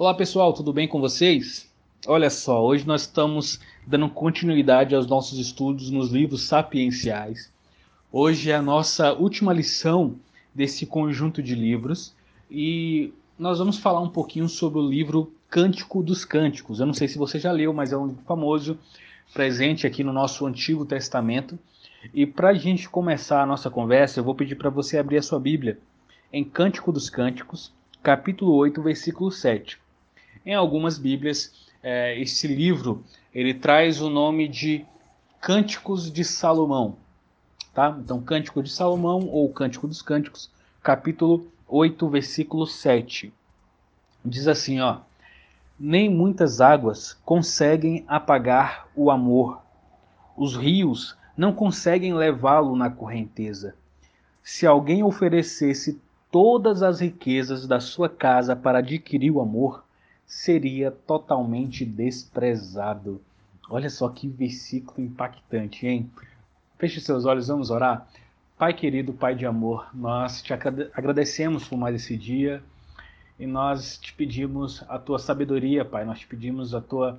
Olá pessoal, tudo bem com vocês? Olha só, hoje nós estamos dando continuidade aos nossos estudos nos livros sapienciais. Hoje é a nossa última lição desse conjunto de livros e nós vamos falar um pouquinho sobre o livro Cântico dos Cânticos. Eu não sei se você já leu, mas é um livro famoso, presente aqui no nosso Antigo Testamento. E para a gente começar a nossa conversa, eu vou pedir para você abrir a sua Bíblia em Cântico dos Cânticos, capítulo 8, versículo 7. Em algumas Bíblias, é, esse livro ele traz o nome de Cânticos de Salomão. Tá? Então, Cântico de Salomão ou Cântico dos Cânticos, capítulo 8, versículo 7. Diz assim, ó: Nem muitas águas conseguem apagar o amor. Os rios não conseguem levá-lo na correnteza. Se alguém oferecesse todas as riquezas da sua casa para adquirir o amor, seria totalmente desprezado. Olha só que versículo impactante, hein? Feche seus olhos, vamos orar. Pai querido, Pai de amor, nós te agradecemos por mais esse dia e nós te pedimos a tua sabedoria, Pai. Nós te pedimos a tua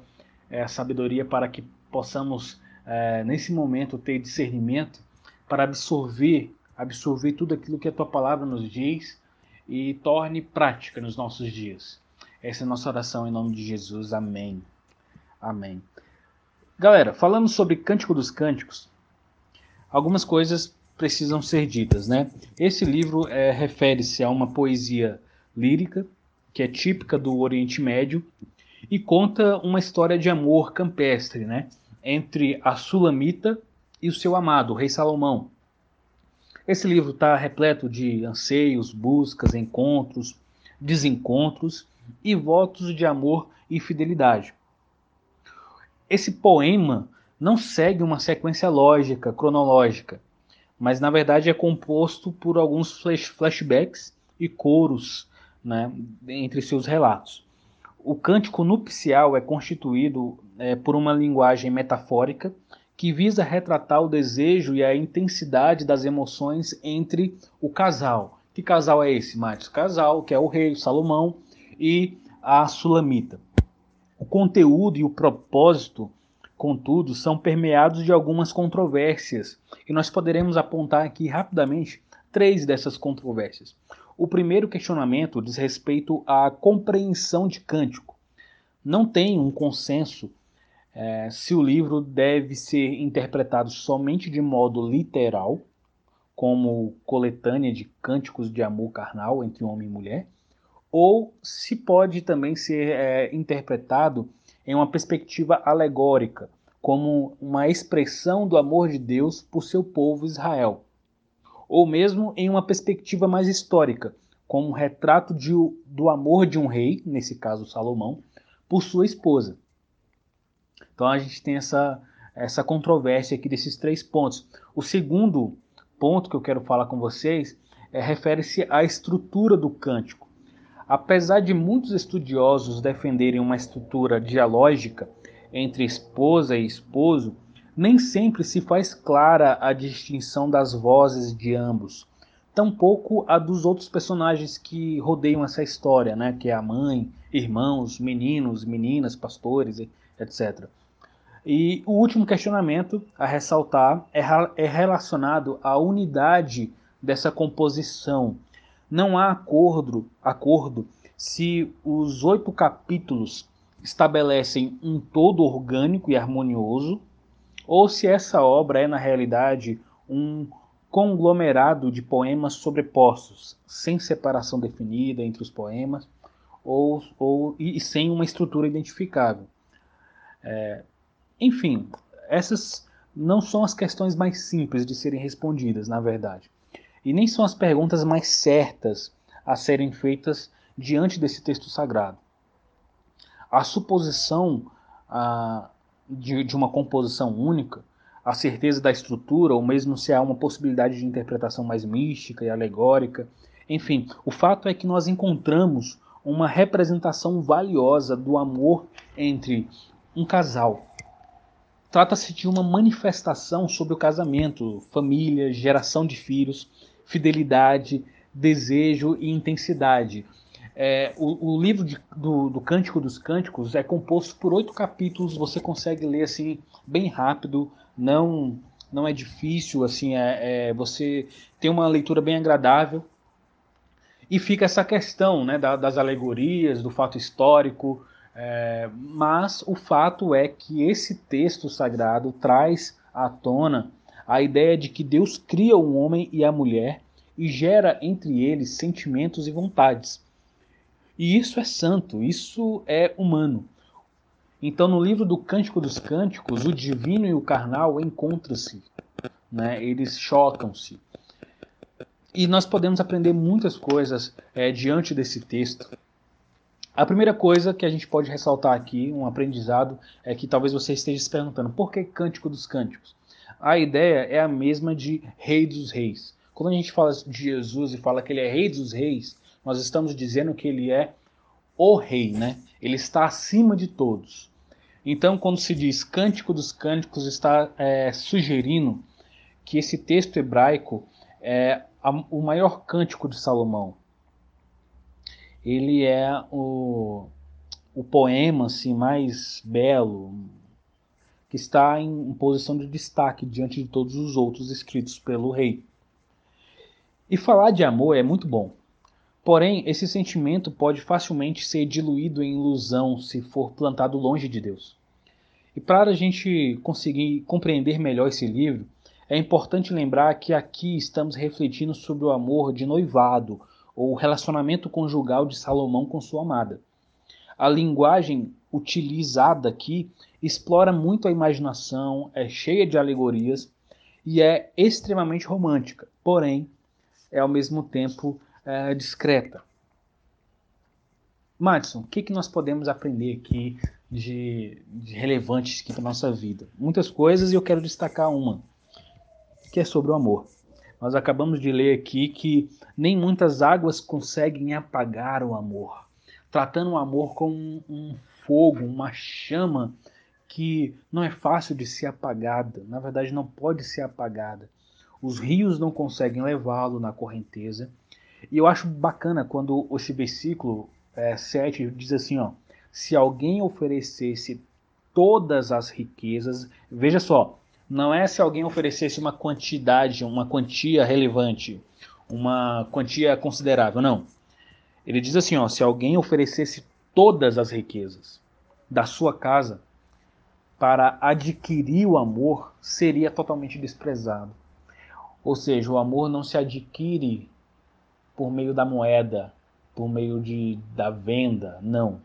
é, sabedoria para que possamos, é, nesse momento, ter discernimento para absorver, absorver tudo aquilo que a tua palavra nos diz e torne prática nos nossos dias. Essa é a nossa oração em nome de Jesus. Amém. Amém. Galera, falando sobre Cântico dos Cânticos, algumas coisas precisam ser ditas, né? Esse livro é, refere-se a uma poesia lírica que é típica do Oriente Médio e conta uma história de amor campestre, né? Entre a Sulamita e o seu amado, o rei Salomão. Esse livro está repleto de anseios, buscas, encontros, desencontros e votos de amor e fidelidade. Esse poema não segue uma sequência lógica, cronológica, mas na verdade é composto por alguns flash flashbacks e coros né, entre seus relatos. O cântico nupcial é constituído é, por uma linguagem metafórica que visa retratar o desejo e a intensidade das emoções entre o casal. Que casal é esse, Matos? Casal que é o rei Salomão e a Sulamita. O conteúdo e o propósito, contudo, são permeados de algumas controvérsias, e nós poderemos apontar aqui rapidamente três dessas controvérsias. O primeiro questionamento diz respeito à compreensão de Cântico. Não tem um consenso é, se o livro deve ser interpretado somente de modo literal, como coletânea de cânticos de amor carnal entre homem e mulher, ou se pode também ser é, interpretado em uma perspectiva alegórica, como uma expressão do amor de Deus por seu povo Israel, ou mesmo em uma perspectiva mais histórica, como um retrato de, do amor de um rei, nesse caso Salomão, por sua esposa. Então a gente tem essa, essa controvérsia aqui desses três pontos. O segundo ponto que eu quero falar com vocês é, refere-se à estrutura do cântico. Apesar de muitos estudiosos defenderem uma estrutura dialógica entre esposa e esposo, nem sempre se faz clara a distinção das vozes de ambos, tampouco a dos outros personagens que rodeiam essa história, né, que é a mãe, irmãos, meninos, meninas, pastores, etc. E o último questionamento a ressaltar é, é relacionado à unidade dessa composição não há acordo, acordo se os oito capítulos estabelecem um todo orgânico e harmonioso, ou se essa obra é, na realidade, um conglomerado de poemas sobrepostos, sem separação definida entre os poemas, ou, ou e sem uma estrutura identificável. É, enfim, essas não são as questões mais simples de serem respondidas, na verdade e nem são as perguntas mais certas a serem feitas diante desse texto sagrado. A suposição ah, de, de uma composição única, a certeza da estrutura, ou mesmo se há uma possibilidade de interpretação mais mística e alegórica, enfim, o fato é que nós encontramos uma representação valiosa do amor entre um casal. Trata-se de uma manifestação sobre o casamento, família, geração de filhos, fidelidade, desejo e intensidade. É, o, o, livro de, do, do Cântico dos Cânticos é composto por oito capítulos, você consegue ler assim bem rápido, não não é difícil, assim, é, é você tem uma leitura bem agradável. E fica essa questão né, da, das alegorias, do fato histórico, é, mas o fato é que esse texto sagrado traz à tona a ideia de que Deus cria o homem e a mulher e gera entre eles sentimentos e vontades. E isso é santo, isso é humano. Então, no livro do Cântico dos Cânticos, o divino e o carnal encontram-se, né? eles chocam-se. E nós podemos aprender muitas coisas é, diante desse texto. A primeira coisa que a gente pode ressaltar aqui, um aprendizado, é que talvez você esteja se perguntando por que Cântico dos Cânticos? A ideia é a mesma de Rei dos Reis. Quando a gente fala de Jesus e fala que ele é Rei dos Reis, nós estamos dizendo que ele é o Rei, né? Ele está acima de todos. Então, quando se diz Cântico dos Cânticos, está é, sugerindo que esse texto hebraico é a, o maior cântico de Salomão. Ele é o, o poema assim, mais belo, que está em, posição de destaque diante de todos os outros escritos pelo rei. E falar de amor é muito bom. Porém, esse sentimento pode facilmente ser diluído em ilusão se for plantado longe de Deus. E para a gente conseguir compreender melhor esse livro, é importante lembrar que aqui estamos refletindo sobre o amor de noivado, ou relacionamento conjugal de Salomão com sua amada. A linguagem utilizada aqui explora muito a imaginação, é cheia de alegorias e é extremamente romântica, porém é ao mesmo tempo é, discreta. Madison, o que, que nós podemos aprender aqui de, de relevantes para nossa vida? Muitas coisas e eu quero destacar uma que é sobre o amor. Nós acabamos de ler aqui que nem muitas águas conseguem apagar o amor, tratando o amor como um, um fogo, uma chama que não é fácil de ser apagada, na verdade não pode ser apagada. Os rios não conseguem levá-lo na correnteza. E eu acho bacana quando esse versículo é, 7 diz assim: ó, se alguém oferecesse todas as riquezas, veja só, não é se alguém oferecesse uma quantidade, uma quantia relevante, uma quantia considerável, não. Ele diz assim, ó, se alguém oferecesse todas as riquezas da sua casa para adquirir o amor, seria totalmente desprezado. Ou seja, o amor não se adquire por meio da moeda, por meio de, da venda, não.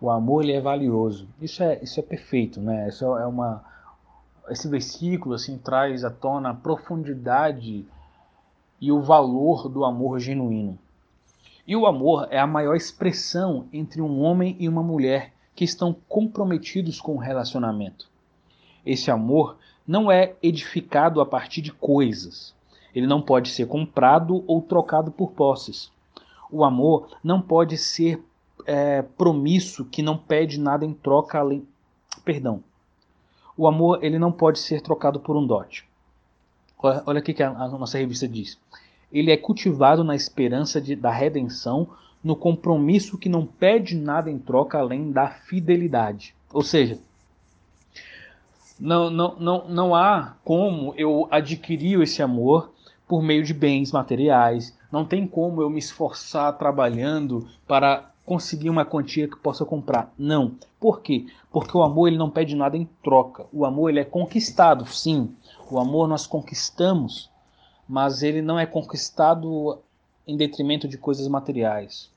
O amor ele é valioso. Isso é, isso é perfeito, né? Isso é uma, esse versículo assim traz à tona a profundidade e o valor do amor genuíno. E o amor é a maior expressão entre um homem e uma mulher que estão comprometidos com o relacionamento. Esse amor não é edificado a partir de coisas. Ele não pode ser comprado ou trocado por posses. O amor não pode ser é, promisso que não pede nada em troca além. Perdão o amor ele não pode ser trocado por um dote. Olha o que a, nossa revista diz. Ele é cultivado na esperança de, da redenção, no compromisso que não pede nada em troca além da fidelidade. Ou seja, não, não, não, não há como eu adquirir esse amor por meio de bens materiais. Não tem como eu me esforçar trabalhando para conseguir uma quantia que possa comprar. Não. Por quê? Porque o amor ele não pede nada em troca. O amor ele é conquistado, sim. O amor nós conquistamos, mas ele não é conquistado em detrimento de coisas materiais.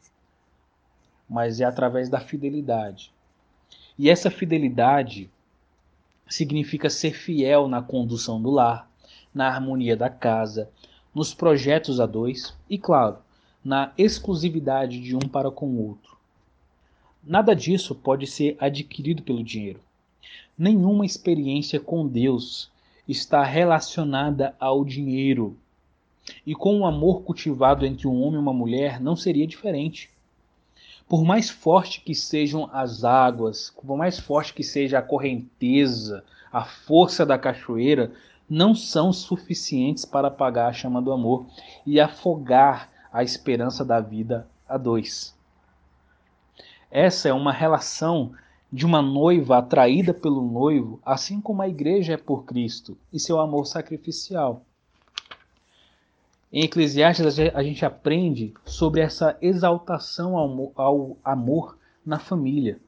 Mas é através da fidelidade. E essa fidelidade significa ser fiel na condução do lar, na harmonia da casa, nos projetos a dois e, claro, na exclusividade de um para com o outro. Nada disso pode ser adquirido pelo dinheiro. Nenhuma experiência com Deus está relacionada ao dinheiro. E com o amor cultivado entre um homem e uma mulher não seria diferente. Por mais forte que sejam as águas, por mais forte que seja a correnteza, a força da cachoeira, não são suficientes para apagar a chama do amor e afogar a esperança da vida a dois. Essa é uma relação de uma noiva atraída pelo noivo, assim como a igreja é por Cristo e seu amor sacrificial. Em Eclesiastes, a gente aprende sobre essa exaltação ao, amor na família.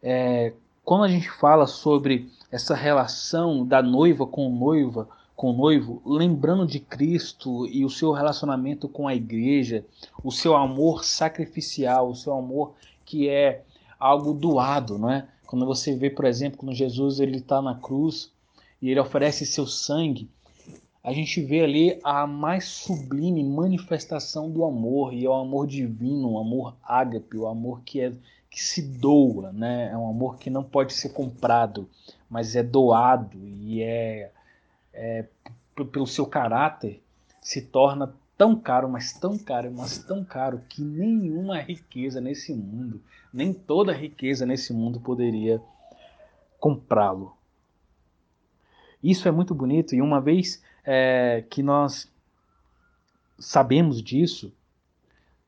É, quando a gente fala sobre essa relação da noiva com noiva, com o noivo, lembrando de Cristo e o seu relacionamento com a igreja, o seu amor sacrificial, o seu amor que é algo doado, não é? Quando você vê, por exemplo, quando Jesus ele está na cruz e ele oferece seu sangue, a gente vê ali a mais sublime manifestação do amor, e é o amor divino, o amor ágape, o amor que é que se doa, né? É um amor que não pode ser comprado, mas é doado e é, é pelo seu caráter se torna tão caro, mas tão caro, mas tão caro que nenhuma riqueza nesse mundo, nem toda riqueza nesse mundo poderia comprá-lo. Isso é muito bonito e uma vez é, que nós sabemos disso,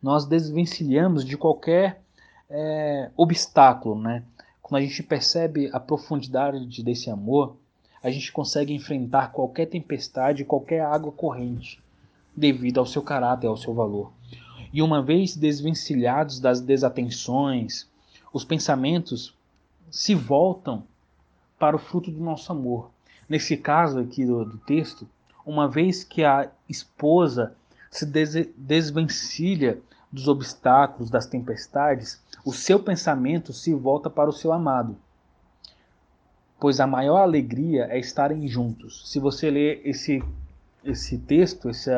nós desvencilhamos de qualquer é, obstáculo, né? Quando a gente percebe a profundidade desse amor, a gente consegue enfrentar qualquer tempestade, qualquer água corrente, devido ao seu caráter, ao seu valor. E uma vez desvencilhados das desatenções, os pensamentos se voltam para o fruto do nosso amor. Nesse caso aqui do, do texto, uma vez que a esposa se desvencilha dos obstáculos, das tempestades, o seu pensamento se volta para o seu amado. Pois a maior alegria é estarem juntos. Se você ler esse, esse texto, esse,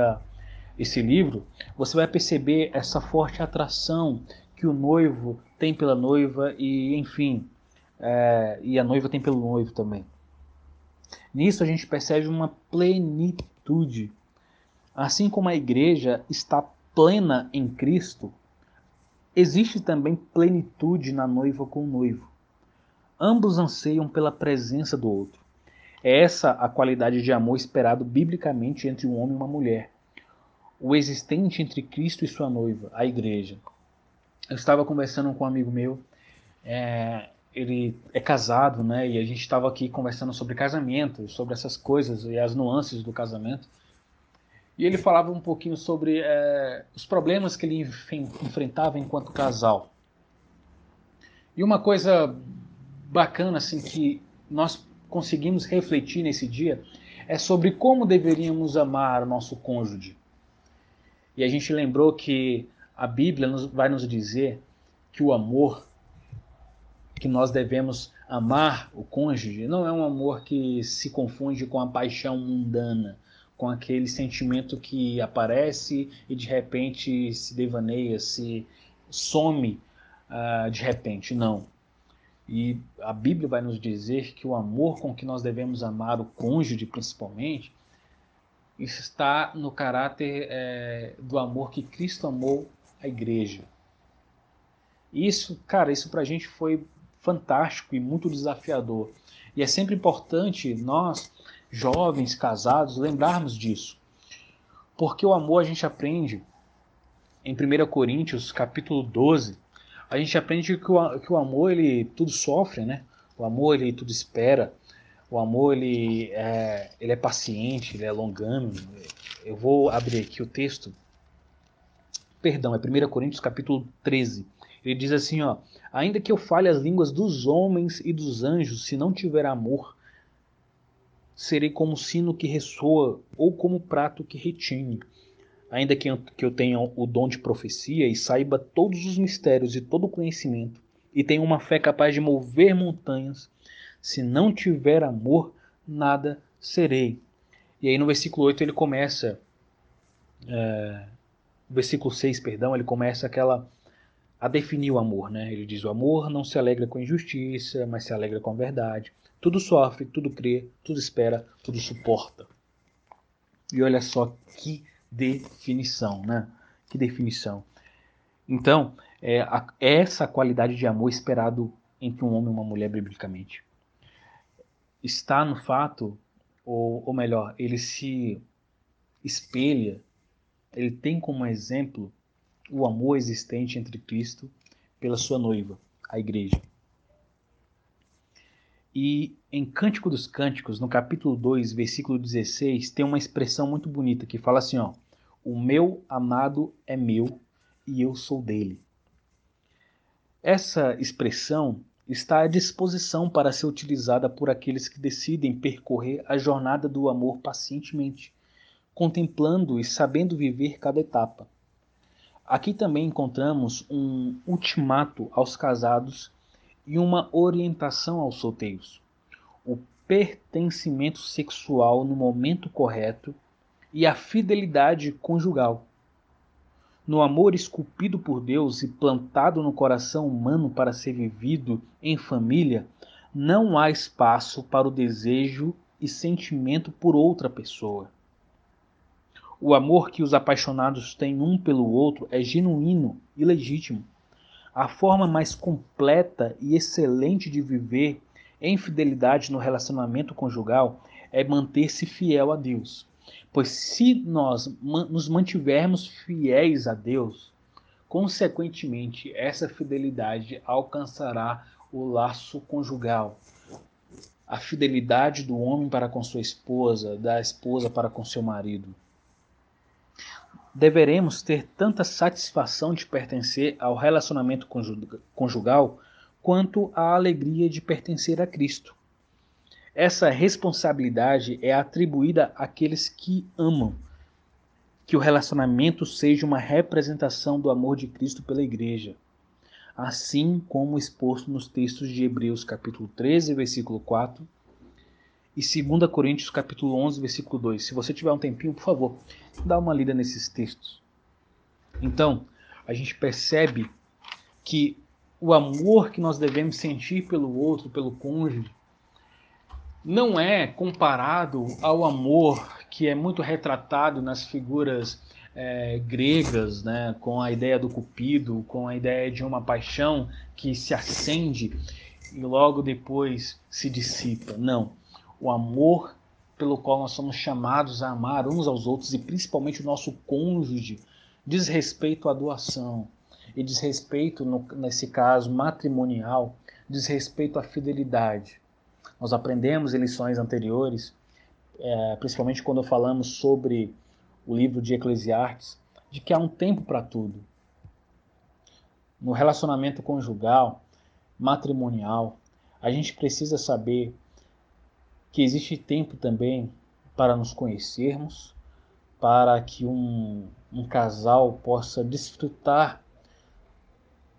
esse livro, você vai perceber essa forte atração que o noivo tem pela noiva e, enfim, é, e a noiva tem pelo noivo também. Nisso a gente percebe uma plenitude. Assim como a igreja está plena em Cristo, existe também plenitude na noiva com o noivo. Ambos anseiam pela presença do outro. É essa a qualidade de amor esperado biblicamente entre um homem e uma mulher. O existente entre Cristo e sua noiva, a igreja. Eu estava conversando com um amigo meu, é, ele é casado, né? E a gente estava aqui conversando sobre casamento, sobre essas coisas e as nuances do casamento. E ele falava um pouquinho sobre é, os problemas que ele enfrentava enquanto casal. E uma coisa bacana assim que nós conseguimos refletir nesse dia é sobre como deveríamos amar o nosso cônjuge. E a gente lembrou que a Bíblia vai nos dizer que o amor que nós devemos amar o cônjuge não é um amor que se confunde com a paixão mundana, com aquele sentimento que aparece e de repente se devaneia, se some uh, de repente. Não. E a Bíblia vai nos dizer que o amor com que nós devemos amar o cônjuge, principalmente, está no caráter é, do amor que Cristo amou a igreja. Isso, cara, isso pra gente foi fantástico e muito desafiador. E é sempre importante nós, jovens, casados, lembrarmos disso. Porque o amor a gente aprende em 1 Coríntios, capítulo 12, a gente aprende que o, que o amor ele tudo sofre, né? O amor ele tudo espera. O amor ele é, ele é paciente, ele é longânimo. Eu vou abrir aqui o texto. Perdão, é 1 Coríntios capítulo 13. Ele diz assim, ó: Ainda que eu fale as línguas dos homens e dos anjos, se não tiver amor, serei como sino que ressoa ou como prato que retine. Ainda que eu tenha o dom de profecia e saiba todos os mistérios e todo o conhecimento, e tenha uma fé capaz de mover montanhas, se não tiver amor, nada serei. E aí no versículo 8 ele começa, é, versículo 6, perdão, ele começa aquela a definir o amor, né? Ele diz: o amor não se alegra com injustiça, mas se alegra com a verdade. Tudo sofre, tudo crê, tudo espera, tudo suporta. E olha só que definição, né? Que definição. Então, é, a, essa qualidade de amor esperado entre um homem e uma mulher biblicamente está no fato, ou, ou melhor, ele se espelha, ele tem como exemplo o amor existente entre Cristo pela sua noiva, a igreja. E em Cântico dos Cânticos, no capítulo 2, versículo 16, tem uma expressão muito bonita que fala assim, ó: "O meu amado é meu e eu sou dele". Essa expressão está à disposição para ser utilizada por aqueles que decidem percorrer a jornada do amor pacientemente, contemplando e sabendo viver cada etapa. Aqui também encontramos um ultimato aos casados e uma orientação aos solteiros. O pertencimento sexual no momento correto e a fidelidade conjugal. No amor esculpido por Deus e plantado no coração humano para ser vivido em família, não há espaço para o desejo e sentimento por outra pessoa. O amor que os apaixonados têm um pelo outro é genuíno e legítimo. A forma mais completa e excelente de viver em fidelidade no relacionamento conjugal é manter-se fiel a Deus. Pois se nós nos mantivermos fiéis a Deus, consequentemente essa fidelidade alcançará o laço conjugal. A fidelidade do homem para com sua esposa, da esposa para com seu marido deveremos ter tanta satisfação de pertencer ao relacionamento conjugal quanto a alegria de pertencer a Cristo. Essa responsabilidade é atribuída àqueles que amam, que o relacionamento seja uma representação do amor de Cristo pela igreja, assim como exposto nos textos de Hebreus capítulo 13, versículo 4 e 2 Coríntios capítulo 11, versículo 2. Se você tiver um tempinho, por favor, dá uma lida nesses textos. Então, a gente percebe que o amor que nós devemos sentir pelo outro, pelo cônjuge, não é comparado ao amor que é muito retratado nas figuras é, gregas, né, com a ideia do cupido, com a ideia de uma paixão que se acende e logo depois se dissipa. Não o amor pelo qual nós somos chamados a amar uns aos outros e principalmente o nosso cônjuge, diz respeito à doação e diz respeito, no, nesse caso matrimonial, diz respeito à fidelidade. Nós aprendemos em lições anteriores, é, principalmente quando falamos sobre o livro de Eclesiastes, de que há um tempo para tudo. No relacionamento conjugal, matrimonial, a gente precisa saber que existe tempo também para nos conhecermos, para que um, um casal possa desfrutar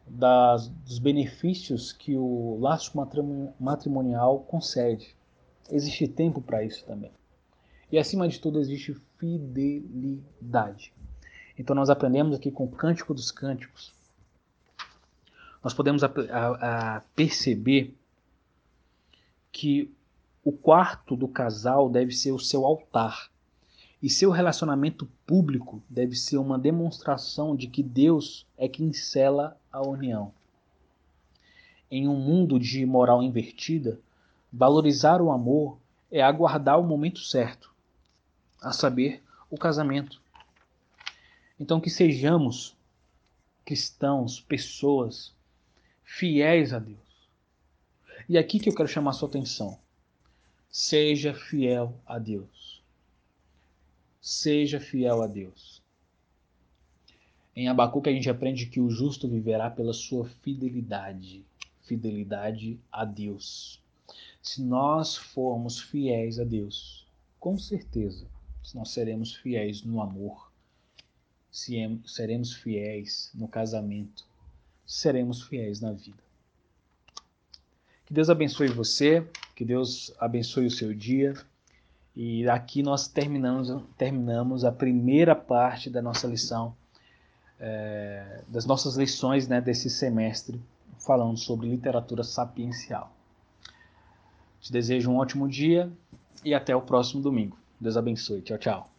das, dos benefícios que o laço matrimonial concede. Existe tempo para isso também. E acima de tudo existe fidelidade. Então nós aprendemos aqui com o Cântico dos Cânticos. Nós podemos a, a, a perceber que o quarto do casal deve ser o seu altar. E seu relacionamento público deve ser uma demonstração de que Deus é quem cela a união. Em um mundo de moral invertida, valorizar o amor é aguardar o momento certo, a saber, o casamento. Então, que sejamos cristãos, pessoas fiéis a Deus. E aqui que eu quero chamar a sua atenção. Seja fiel a Deus. Seja fiel a Deus. Em Abacuque a gente aprende que o justo viverá pela sua fidelidade. Fidelidade a Deus. Se nós formos fiéis a Deus, com certeza nós seremos fiéis no amor, seremos fiéis no casamento, seremos fiéis na vida. Que Deus abençoe você, que Deus abençoe o seu dia. E aqui nós terminamos, terminamos a primeira parte da nossa lição, é, das nossas lições né, desse semestre, falando sobre literatura sapiencial. Te desejo um ótimo dia e até o próximo domingo. Deus abençoe. Tchau, tchau.